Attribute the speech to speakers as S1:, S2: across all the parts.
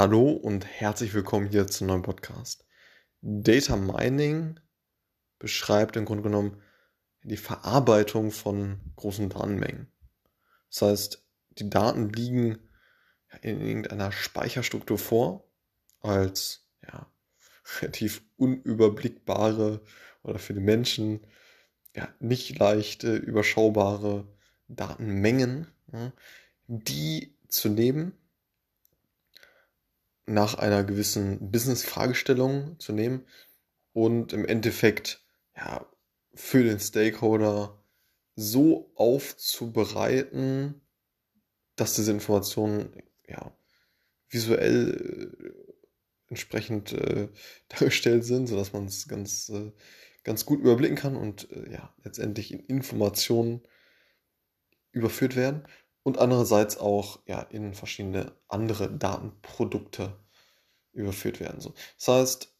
S1: Hallo und herzlich willkommen hier zum neuen Podcast. Data Mining beschreibt im Grunde genommen die Verarbeitung von großen Datenmengen. Das heißt, die Daten liegen in irgendeiner Speicherstruktur vor als ja, relativ unüberblickbare oder für die Menschen ja, nicht leicht äh, überschaubare Datenmengen, ja, die zu nehmen nach einer gewissen Business-Fragestellung zu nehmen und im Endeffekt ja, für den Stakeholder so aufzubereiten, dass diese Informationen ja, visuell äh, entsprechend äh, dargestellt sind, sodass man es ganz, äh, ganz gut überblicken kann und äh, ja, letztendlich in Informationen überführt werden und andererseits auch ja, in verschiedene andere Datenprodukte überführt werden. So. Das heißt,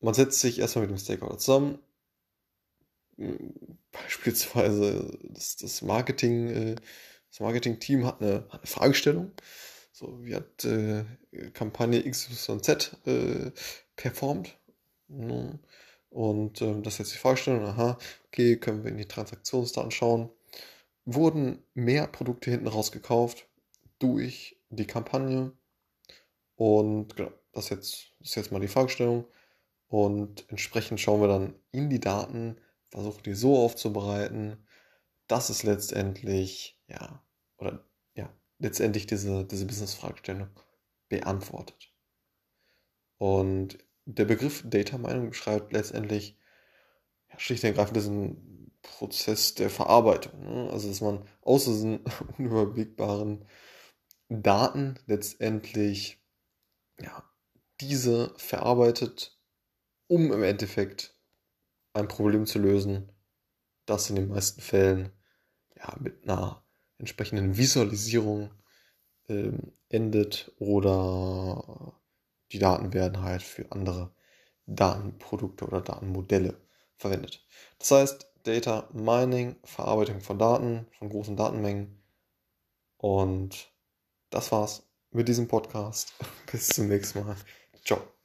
S1: man setzt sich erstmal mit dem Stakeholder zusammen, beispielsweise das, das Marketing, äh, das Marketing-Team hat eine, hat eine Fragestellung. So, wie hat äh, Kampagne XYZ äh, performt? Ne? Und ähm, das ist jetzt die Fragestellung, aha, okay, können wir in die Transaktionsdaten schauen wurden mehr Produkte hinten rausgekauft durch die Kampagne. Und genau, das, jetzt, ist jetzt mal die Fragestellung. Und entsprechend schauen wir dann in die Daten, versuchen die so aufzubereiten, dass es letztendlich, ja, oder ja, letztendlich diese, diese Business-Fragestellung beantwortet. Und der Begriff Data Mining beschreibt letztendlich ja, schlicht und ergreifend diesen Prozess der Verarbeitung. Ne? Also, dass man aus diesen unüberblickbaren Daten letztendlich ja, diese verarbeitet, um im Endeffekt ein Problem zu lösen, das in den meisten Fällen ja, mit einer entsprechenden Visualisierung ähm, endet oder die Daten werden halt für andere Datenprodukte oder Datenmodelle verwendet. Das heißt, Data Mining, Verarbeitung von Daten, von großen Datenmengen. Und das war's mit diesem Podcast. Bis zum nächsten Mal. Ciao.